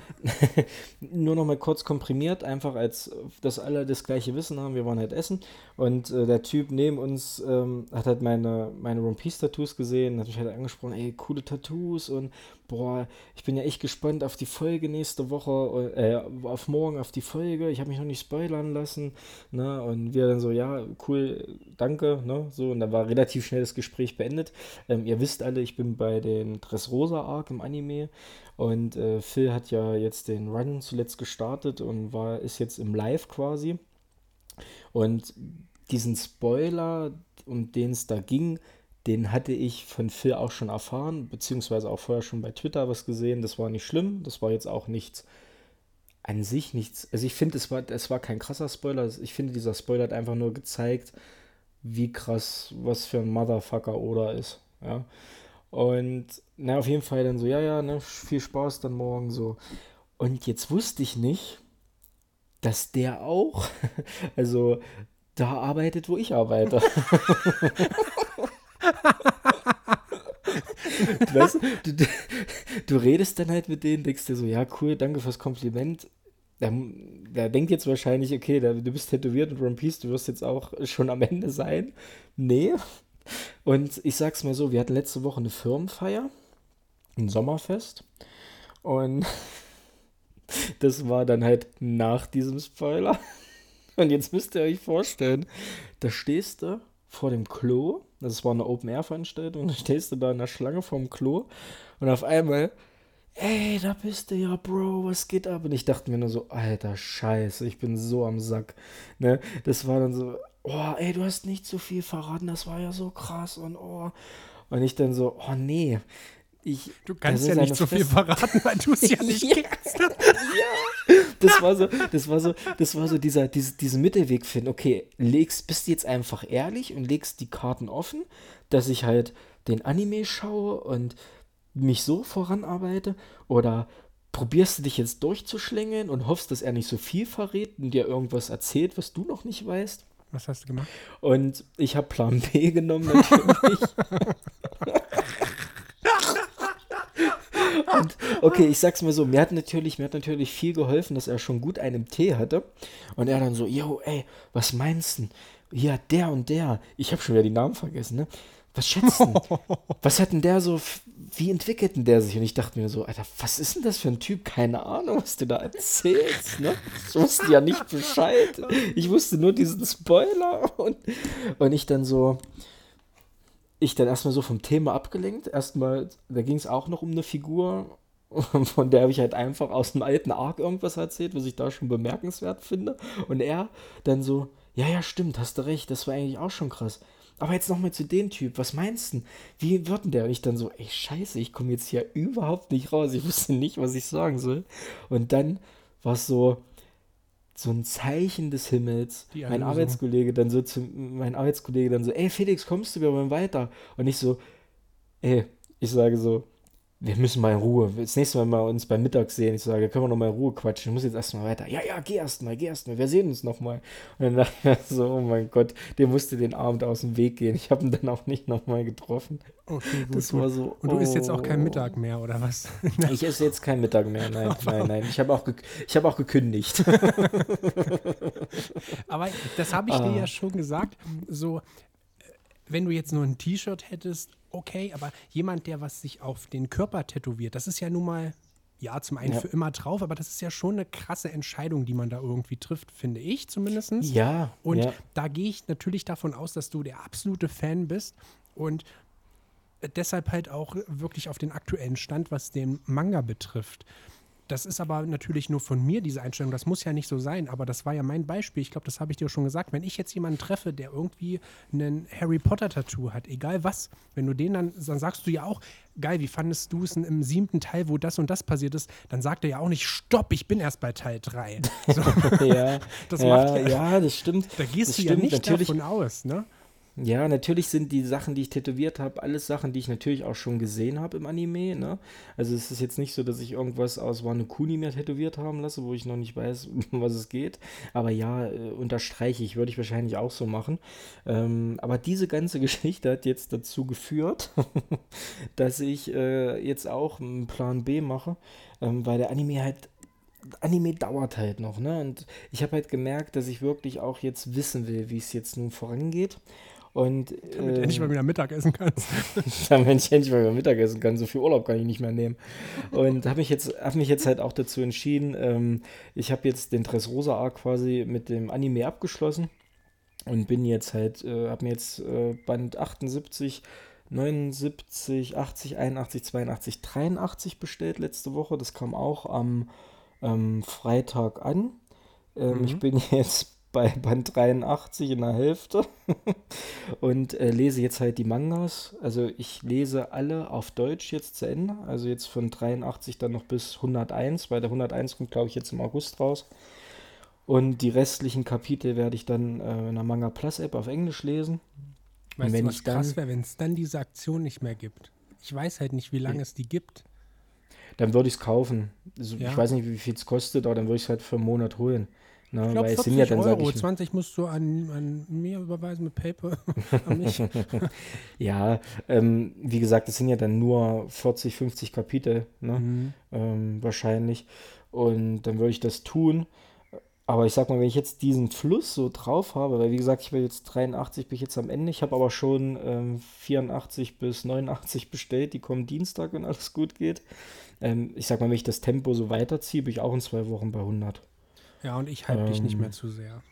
nur nochmal kurz komprimiert, einfach als, dass alle das gleiche Wissen haben. Wir waren halt essen und äh, der Typ neben uns ähm, hat halt meine, meine One Piece Tattoos gesehen, hat mich halt angesprochen, ey, coole Tattoos und boah, ich bin ja echt gespannt auf die Folge nächste Woche, äh, auf morgen auf die Folge. Ich habe mich noch nicht spoilern lassen. Ne? Und wir dann so, ja, cool, danke. Ne? So, und dann war relativ schnell das Gespräch beendet. Ähm, ihr wisst alle, ich bin bei den Dressrosa Arc im Anime. Und äh, Phil hat ja jetzt den Run zuletzt gestartet und war, ist jetzt im Live quasi. Und diesen Spoiler, um den es da ging, den hatte ich von Phil auch schon erfahren, beziehungsweise auch vorher schon bei Twitter was gesehen. Das war nicht schlimm, das war jetzt auch nichts an sich nichts. Also ich finde, es war, es war kein krasser Spoiler. Ich finde, dieser Spoiler hat einfach nur gezeigt, wie krass, was für ein Motherfucker Oda ist. ja. Und na, auf jeden Fall dann so, ja, ja, ne, viel Spaß dann morgen so. Und jetzt wusste ich nicht, dass der auch, also da arbeitet, wo ich arbeite. du, weißt, du, du, redest dann halt mit denen, denkst dir so, ja, cool, danke fürs Kompliment. Der, der denkt jetzt wahrscheinlich, okay, der, du bist tätowiert und One Piece, du wirst jetzt auch schon am Ende sein. Nee. Und ich sag's mal so, wir hatten letzte Woche eine Firmenfeier, ein Sommerfest. Und das war dann halt nach diesem Spoiler. Und jetzt müsst ihr euch vorstellen, da stehst du vor dem Klo. Das war eine Open-Air-Veranstaltung. Da stehst du da in der Schlange vorm Klo. Und auf einmal, ey, da bist du ja, Bro, was geht ab? Und ich dachte mir nur so, alter Scheiße, ich bin so am Sack. Ne? Das war dann so, oh, ey, du hast nicht so viel verraten, das war ja so krass und oh. Und ich dann so, oh nee, ich, du kannst ja nicht so viel verraten, weil du es ja nicht ja. kennst. ja. Das war so, das war so, das war so dieser, diese, diesen Mittelweg finden. Okay, legst, bist du jetzt einfach ehrlich und legst die Karten offen, dass ich halt den Anime schaue und mich so voranarbeite oder probierst du dich jetzt durchzuschlängeln und hoffst, dass er nicht so viel verrät und dir irgendwas erzählt, was du noch nicht weißt. Was hast du gemacht? Und ich habe Plan B genommen natürlich. Und okay, ich sag's mal so, mir hat natürlich, mir hat natürlich viel geholfen, dass er schon gut einen Tee hatte. Und er dann so, yo, ey, was meinst du? Ja, der und der. Ich habe schon wieder die Namen vergessen, ne? Was schätzt denn? was hat denn der so, wie entwickelt denn der sich? Und ich dachte mir so, Alter, was ist denn das für ein Typ? Keine Ahnung, was du da erzählst, ne? Ich wusste ja nicht Bescheid. Ich wusste nur diesen Spoiler. Und, und ich dann so, ich dann erstmal so vom Thema abgelenkt. Erstmal, da ging es auch noch um eine Figur, von der habe ich halt einfach aus dem alten Arc irgendwas erzählt, was ich da schon bemerkenswert finde. Und er dann so, ja, ja, stimmt, hast du recht, das war eigentlich auch schon krass. Aber jetzt nochmal zu dem Typ, was meinst du? Wie wird denn der? Und ich dann so, ey, scheiße, ich komme jetzt hier überhaupt nicht raus. Ich wusste nicht, was ich sagen soll. Und dann war es so, so ein Zeichen des Himmels. mein Arbeitskollege dann so zu, mein Arbeitskollege dann so, ey Felix, kommst du, wir wollen weiter. Und ich so, ey, ich sage so, wir müssen mal in Ruhe. Das nächste Mal mal uns beim Mittag sehen. Ich sage, können wir noch mal in Ruhe quatschen. Ich muss jetzt erstmal weiter. Ja, ja, geh erstmal, geh erstmal. Wir sehen uns noch mal. Und dann dachte ich mir so, oh mein Gott, der musste den Abend aus dem Weg gehen. Ich habe ihn dann auch nicht noch mal getroffen. Okay, gut. Das war so. Und du oh. isst jetzt auch kein Mittag mehr, oder was? ich esse jetzt kein Mittag mehr. Nein, nein, nein. Ich habe auch, hab auch gekündigt. Aber das habe ich ah. dir ja schon gesagt. So, wenn du jetzt nur ein T-Shirt hättest, okay, aber jemand, der was sich auf den Körper tätowiert, das ist ja nun mal, ja, zum einen ja. für immer drauf, aber das ist ja schon eine krasse Entscheidung, die man da irgendwie trifft, finde ich zumindest. Ja. Und ja. da gehe ich natürlich davon aus, dass du der absolute Fan bist und deshalb halt auch wirklich auf den aktuellen Stand, was den Manga betrifft. Das ist aber natürlich nur von mir, diese Einstellung. Das muss ja nicht so sein, aber das war ja mein Beispiel. Ich glaube, das habe ich dir schon gesagt. Wenn ich jetzt jemanden treffe, der irgendwie einen Harry Potter-Tattoo hat, egal was, wenn du den dann, dann sagst du ja auch, geil, wie fandest du es im siebten Teil, wo das und das passiert ist, dann sagt er ja auch nicht, stopp, ich bin erst bei Teil 3. So. ja, das ja, macht ja, ja, das stimmt. Da gehst das du stimmt, ja nicht davon aus, ne? Ja, natürlich sind die Sachen, die ich tätowiert habe, alles Sachen, die ich natürlich auch schon gesehen habe im Anime. Ne? Also es ist jetzt nicht so, dass ich irgendwas aus Wano Kuni mir tätowiert haben lasse, wo ich noch nicht weiß, um was es geht. Aber ja, äh, unterstreiche ich, würde ich wahrscheinlich auch so machen. Ähm, aber diese ganze Geschichte hat jetzt dazu geführt, dass ich äh, jetzt auch einen Plan B mache, ähm, weil der Anime halt Anime dauert halt noch, ne? Und ich habe halt gemerkt, dass ich wirklich auch jetzt wissen will, wie es jetzt nun vorangeht. Und, damit du endlich mal wieder Mittag essen kannst. damit ich endlich mal wieder Mittag essen kann. So viel Urlaub kann ich nicht mehr nehmen. Und habe mich, jetzt, hab mich jetzt halt auch dazu entschieden, ähm, ich habe jetzt den Dressrosa Arc quasi mit dem Anime abgeschlossen und bin jetzt halt, äh, habe mir jetzt äh, Band 78, 79, 80, 81, 82, 83 bestellt letzte Woche. Das kam auch am ähm, Freitag an. Ähm, mhm. Ich bin jetzt bei Band 83 in der Hälfte und äh, lese jetzt halt die Mangas. Also ich lese alle auf Deutsch jetzt zu Ende. Also jetzt von 83 dann noch bis 101, weil der 101 kommt, glaube ich, jetzt im August raus. Und die restlichen Kapitel werde ich dann äh, in der Manga Plus App auf Englisch lesen. Weißt wenn du, was dann- krass wäre, wenn es dann diese Aktion nicht mehr gibt? Ich weiß halt nicht, wie lange es die gibt. Dann würde ich es kaufen. Also, Ja. Ich weiß nicht, wie viel es kostet, aber dann würde ich es halt für einen Monat holen. Ne? Ich glaube, Weil es 40 sind ja dann, Euro. ich, 20 musst du an, an mir überweisen mit PayPal. an mich. ja, ähm, wie gesagt, es sind ja dann nur 40, 50 Kapitel, ne? Mhm. ähm, wahrscheinlich. Und dann würde ich das tun. Aber ich sag mal, wenn ich jetzt diesen Fluss so drauf habe, weil wie gesagt, ich bin jetzt 83, bin ich jetzt am Ende. Ich habe aber schon ähm, 84 bis 89 bestellt. Die kommen Dienstag, wenn alles gut geht. Ähm, ich sag mal, wenn ich das Tempo so weiterziehe, bin ich auch in zwei Wochen bei 100. Ja, und ich hype dich nicht Ähm, mehr zu sehr.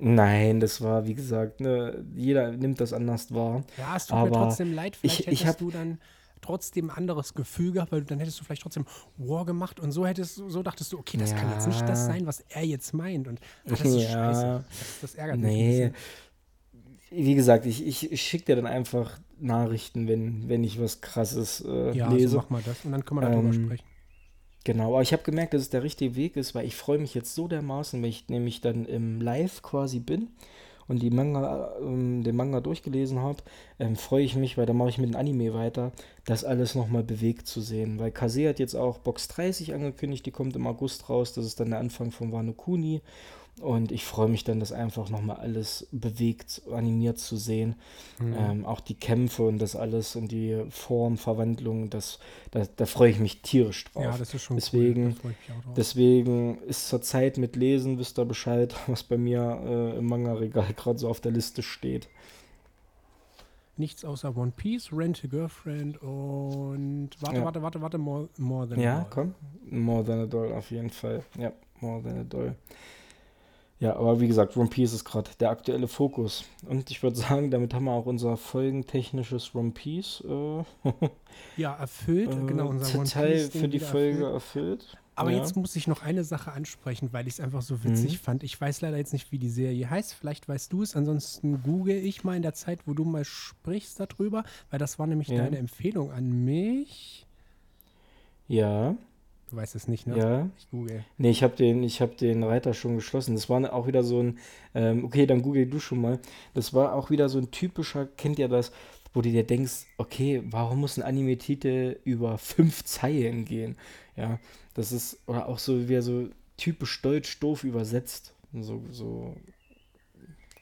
Nein, das war, wie gesagt, ne, jeder nimmt das anders wahr. Ja, es tut mir aber trotzdem leid. Vielleicht ich- ich hättest hab- du dann trotzdem ein anderes Gefühl gehabt, weil dann hättest du vielleicht trotzdem War gemacht und so hättest so dachtest du, okay, das kann jetzt nicht das Ja. sein, was er jetzt meint. Und ah, das ist Ja. scheiße. Das, das ärgert mich. Nee, wie gesagt, ich, ich, ich schicke dir dann einfach Nachrichten, wenn, wenn ich was Krasses äh, Ja, lese. so mach mal das und dann können wir darüber Ähm, sprechen. Genau, aber ich habe gemerkt, dass es der richtige Weg ist, weil ich freue mich jetzt so dermaßen, wenn ich nämlich dann im Live quasi bin und die Manga, ähm, den Manga durchgelesen habe, ähm, freue ich mich, weil dann mache ich mit dem Anime weiter, das alles nochmal bewegt zu sehen. Weil Kase hat jetzt auch Box 30 angekündigt, die kommt im August raus, das ist dann der Anfang von Wano Kuni. Und ich freue mich dann, das einfach nochmal alles bewegt, animiert zu sehen. Mhm. Ähm, auch die Kämpfe und das alles und die Formverwandlung, das, da, da freue ich mich tierisch drauf. ja, das ist schon deswegen- cool. Deswegen ist zur Zeit mit Lesen, wisst ihr Bescheid, was bei mir äh, im Manga-Regal gerade so auf der Liste steht. Nichts außer One Piece, Rent a Girlfriend und warte, Ja. warte, warte, warte, More, more Than a Ja, Doll. komm. More than a doll auf jeden Fall. Ja, more than a doll. Ja, aber wie gesagt, One Piece ist gerade der aktuelle Fokus. Und ich würde sagen, damit haben wir auch unser folgentechnisches One Piece äh, Ja, erfüllt, äh, genau, unser One Teil für die Folge erfüllt. erfüllt. Aber ja. jetzt muss ich noch eine Sache ansprechen, weil ich es einfach so witzig Mhm. fand. Ich weiß leider jetzt nicht, wie die Serie heißt. Vielleicht weißt du es. Ansonsten google ich mal in der Zeit, wo du mal sprichst darüber, weil das war nämlich Ja. deine Empfehlung an mich. Ja, Du weißt es nicht, ne? ja. Ich google. Nee, ich habe den, ich hab den Reiter schon geschlossen. Das war auch wieder so ein, ähm, okay, dann google du schon mal. Das war auch wieder so ein typischer, kennt ihr das, wo du dir denkst, okay, warum muss ein Anime-Titel über fünf Zeilen gehen? Ja, das ist, oder auch so wieder so typisch deutsch doof übersetzt. So, so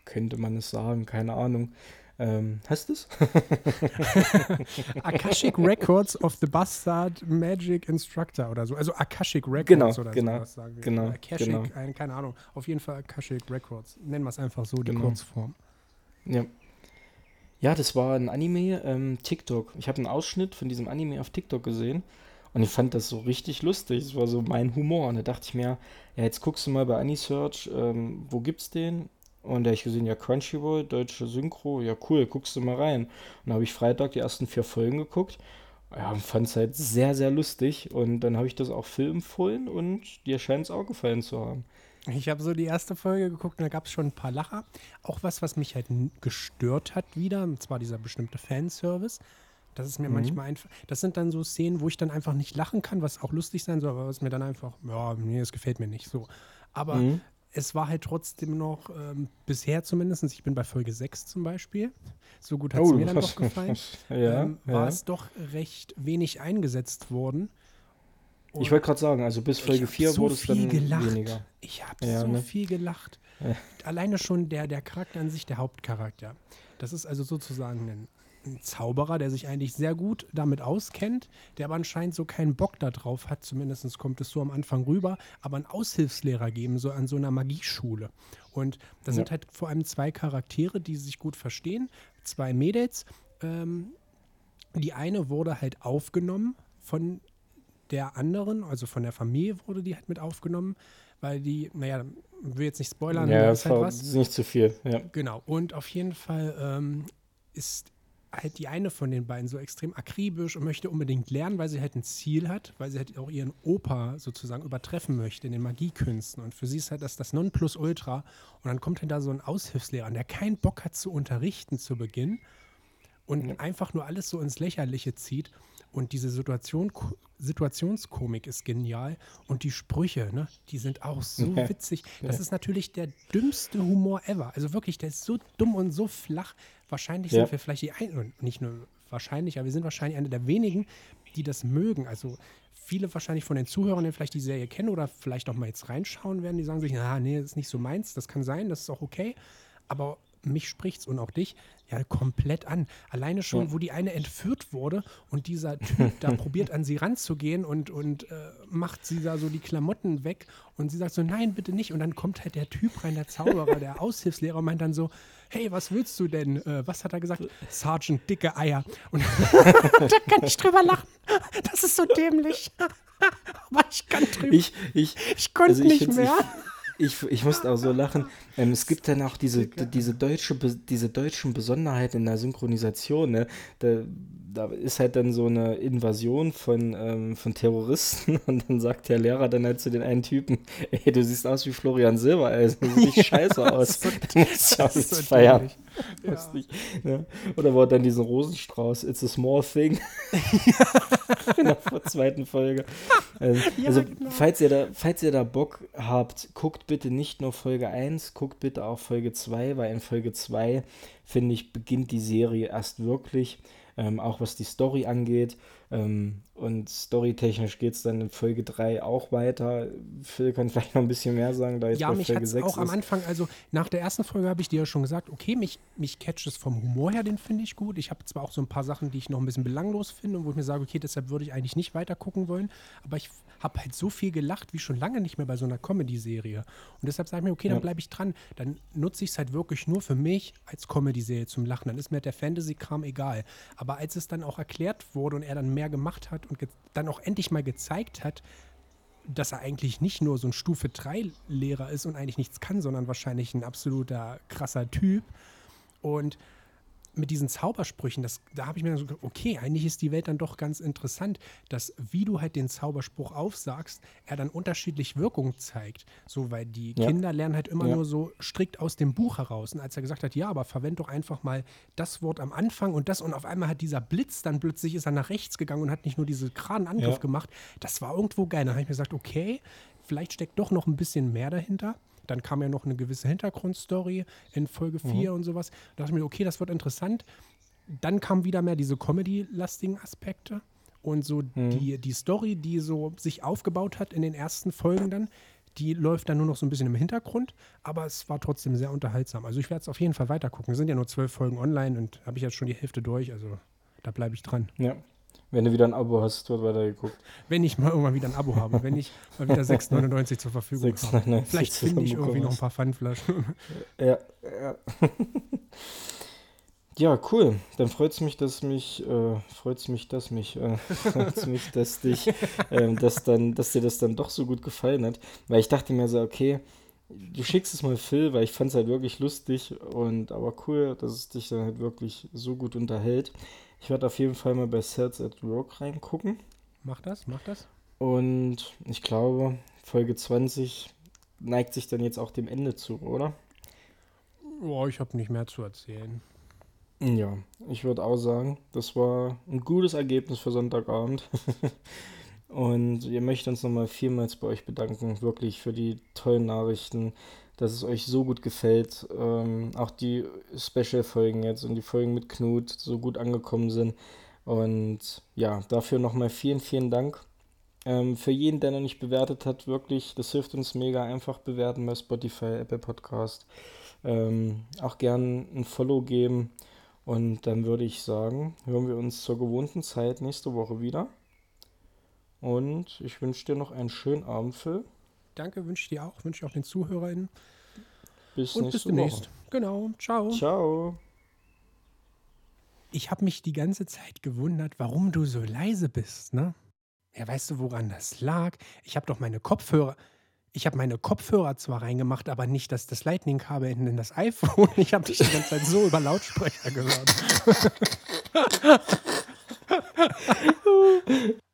könnte man es sagen, keine Ahnung. Ähm, hast du es? Akashic Records of the Bastard Magic Instructor oder so. Also Akashic Records Genau, oder genau, sowas sagen wir. genau, Akashic, genau. ein, keine Ahnung. Auf jeden Fall Akashic Records. Nennen wir es einfach so, die Genau. Kurzform. Ja. Ja, das war ein Anime, ähm, TikTok. Ich habe einen Ausschnitt von diesem Anime auf TikTok gesehen und ich fand das so richtig lustig. Das war so mein Humor. Und da dachte ich mir, ja, jetzt guckst du mal bei Anisearch, ähm, wo gibt's den? Und da hab ich gesehen, ja, Crunchyroll, deutsche Synchro, ja, cool, guckst du mal rein. Und da habe ich Freitag die ersten vier Folgen geguckt. Ja, fand es halt sehr, sehr lustig. Und dann habe ich das auch Phil empfohlen und dir scheint es auch gefallen zu haben. Ich habe so die erste Folge geguckt und da gab es schon ein paar Lacher. Auch was, was mich halt gestört hat wieder, und zwar dieser bestimmte Fanservice. Das ist mir Mhm. manchmal einfach. Das sind dann so Szenen, wo ich dann einfach nicht lachen kann, was auch lustig sein soll, aber was mir dann einfach, ja, nee, das gefällt mir nicht so. Aber Mhm. Es war halt trotzdem noch, ähm, bisher zumindest, ich bin bei Folge 6 zum Beispiel. So gut hat es Oh, mir dann doch gefallen. ja, ähm, war ja. es doch recht wenig eingesetzt worden. Ich wollte gerade sagen, also bis Folge hab 4 so wurde es dann viel gelacht. weniger. Ich habe Ja, so ne? viel gelacht. Alleine schon der, der Charakter an sich, der Hauptcharakter. Das ist also sozusagen ein, ein Zauberer, der sich eigentlich sehr gut damit auskennt, der aber anscheinend so keinen Bock darauf hat, zumindest kommt es so am Anfang rüber, aber einen Aushilfslehrer geben, so an so einer Magieschule. Und da sind Ja. halt vor allem zwei Charaktere, die sich gut verstehen, zwei Mädels. Ähm, die eine wurde halt aufgenommen von der anderen, also von der Familie wurde die halt mit aufgenommen, weil die, naja, will jetzt nicht spoilern, Ja, ist halt was. nicht zu viel. Ja. Genau. Und auf jeden Fall ähm, ist halt die eine von den beiden so extrem akribisch und möchte unbedingt lernen, weil sie halt ein Ziel hat, weil sie halt auch ihren Opa sozusagen übertreffen möchte in den Magiekünsten. Und für sie ist halt das das Nonplusultra. Und dann kommt halt da so ein Aushilfslehrer, der keinen Bock hat zu unterrichten zu Beginn und Ja. einfach nur alles so ins Lächerliche zieht. Und diese Situation, Situationskomik ist genial. Und die Sprüche, ne, die sind auch so witzig. Das Ja. ist natürlich der dümmste Humor ever. Also wirklich, der ist so dumm und so flach. Wahrscheinlich Ja. sind wir vielleicht die ein und nicht nur wahrscheinlich, aber wir sind wahrscheinlich eine der wenigen, die das mögen. Also viele wahrscheinlich von den Zuhörern, die vielleicht die Serie kennen oder vielleicht auch mal jetzt reinschauen werden, die sagen sich, na, nee, das ist nicht so meins. Das kann sein, das ist auch okay. Aber mich spricht's und auch dich ja komplett an. Alleine schon, Ja. wo die eine entführt wurde und dieser Typ da probiert an sie ranzugehen und, und äh, macht sie da so die Klamotten weg und sie sagt so, nein, bitte nicht. Und dann kommt halt der Typ rein, der Zauberer, der Aushilfslehrer, und meint dann so, hey, was willst du denn? Äh, was hat er gesagt? Sergeant, dicke Eier. Und da kann ich drüber lachen. Das ist so dämlich. Aber ich kann drüber. Ich, ich, Ich konnte also ich nicht mehr. Ich, ich, ich musste auch so lachen. Ähm, es gibt dann auch diese, diese, deutsche, diese deutschen Besonderheiten in der Synchronisation. Ne? Da, da ist halt dann so eine Invasion von, ähm, von Terroristen und dann sagt der Lehrer dann halt zu den einen Typen, ey, du siehst aus wie Florian Silbereisen, du siehst scheiße aus. so- Du musst ja Das ist jetzt feiern. Lustig, ne? Oder wo dann diesen Rosenstrauß, it's a small thing, in der zweiten Folge. Ja, also, genau. falls, ihr da, falls ihr da Bock habt, guckt bitte nicht nur Folge 1, guckt bitte auch Folge 2, weil in Folge 2, finde ich, beginnt die Serie erst wirklich, ähm, auch was die Story angeht. Ähm, und storytechnisch geht es dann in Folge 3 auch weiter. Phil kann vielleicht noch ein bisschen mehr sagen, da jetzt Ja, bei mich Folge es 6 auch am ist. Anfang, also nach der ersten Folge habe ich dir ja schon gesagt, okay, mich, mich catcht es vom Humor her, den finde ich gut. Ich habe zwar auch so ein paar Sachen, die ich noch ein bisschen belanglos finde und wo ich mir sage, okay, deshalb würde ich eigentlich nicht weiter gucken wollen, aber ich habe halt so viel gelacht wie schon lange nicht mehr bei so einer Comedy-Serie. Und deshalb sage ich mir, okay, dann bleibe ich dran. Dann nutze ich es halt wirklich nur für mich als Comedy-Serie zum Lachen. Dann ist mir der Fantasy-Kram egal. Aber als es dann auch erklärt wurde und er dann mehr gemacht hat und dann auch endlich mal gezeigt hat, dass er eigentlich nicht nur so ein Stufe 3 Lehrer ist und eigentlich nichts kann, sondern wahrscheinlich ein absoluter krasser Typ. Und mit diesen Zaubersprüchen, das, da habe ich mir dann so gedacht, okay, eigentlich ist die Welt dann doch ganz interessant, dass wie du halt den Zauberspruch aufsagst, er dann unterschiedlich Wirkung zeigt. So, weil die Ja. Kinder lernen halt immer Ja. nur so strikt aus dem Buch heraus. Und als er gesagt hat, ja, aber verwend doch einfach mal das Wort am Anfang und das und auf einmal hat dieser Blitz dann plötzlich ist er nach rechts gegangen und hat nicht nur diese geraden Angriff Ja. gemacht. Das war irgendwo geil. Dann habe ich mir gesagt, okay, vielleicht steckt doch noch ein bisschen mehr dahinter. Dann kam ja noch eine gewisse Hintergrundstory in Folge 4 und sowas. Da dachte ich mir, okay, das wird interessant. Dann kamen wieder mehr diese Comedy-lastigen Aspekte. Und so die, die Story, die so sich aufgebaut hat in den ersten Folgen dann, die läuft dann nur noch so ein bisschen im Hintergrund, aber es war trotzdem sehr unterhaltsam. Also ich werde es auf jeden Fall weitergucken. Es sind ja nur zwölf Folgen online und habe ich jetzt schon die Hälfte durch, also da bleibe ich dran. Ja. Wenn du wieder ein Abo hast, wird weitergeguckt. Wenn ich mal irgendwann wieder ein Abo habe, wenn ich mal wieder 6,99 zur Verfügung habe. 6,99 Vielleicht finde ich irgendwie noch ein paar Pfandflaschen. Ja, ja. Ja, cool. Dann freut es mich, dass mich, äh, freut's mich, dass mich, äh, freut's mich, dass dich, ähm, dass dann, dass dir das dann doch so gut gefallen hat. Weil ich dachte mir so, okay, du schickst es mal Phil, weil ich fand es halt wirklich lustig und aber cool, dass es dich dann halt wirklich so gut unterhält. Ich werde auf jeden Fall mal bei Cells at Work reingucken. Mach das, mach das. Und ich glaube, Folge 20 neigt sich dann jetzt auch dem Ende zu, oder? Boah, ich habe nicht mehr zu erzählen. Ja, ich würde auch sagen, das war ein gutes Ergebnis für Sonntagabend. Und wir möchten uns nochmal vielmals bei euch bedanken, wirklich für die tollen Nachrichten, dass es euch so gut gefällt. Ähm, auch die Special-Folgen jetzt und die Folgen mit Knut so gut angekommen sind. Und ja, dafür nochmal vielen, vielen Dank. Ähm, für jeden, der noch nicht bewertet hat, wirklich, das hilft uns mega. Einfach bewerten bei Spotify, Apple Podcast. Ähm, auch gern ein Follow geben. Und dann würde ich sagen, hören wir uns zur gewohnten Zeit nächste Woche wieder. Und ich wünsche dir noch einen schönen Abend, Phil. Danke, wünsche ich dir auch, wünsche ich auch den ZuhörerInnen. Bis Und bis demnächst. Woche. Genau, ciao. Ciao. Ich habe mich die ganze Zeit gewundert, warum du so leise bist, ne? Ja, weißt du, woran das lag? Ich habe doch meine Kopfhörer. Ich habe meine Kopfhörer zwar reingemacht, aber nicht das, das Lightning-Kabel in in das iPhone. Ich habe dich die ganze Zeit so über Lautsprecher gehört.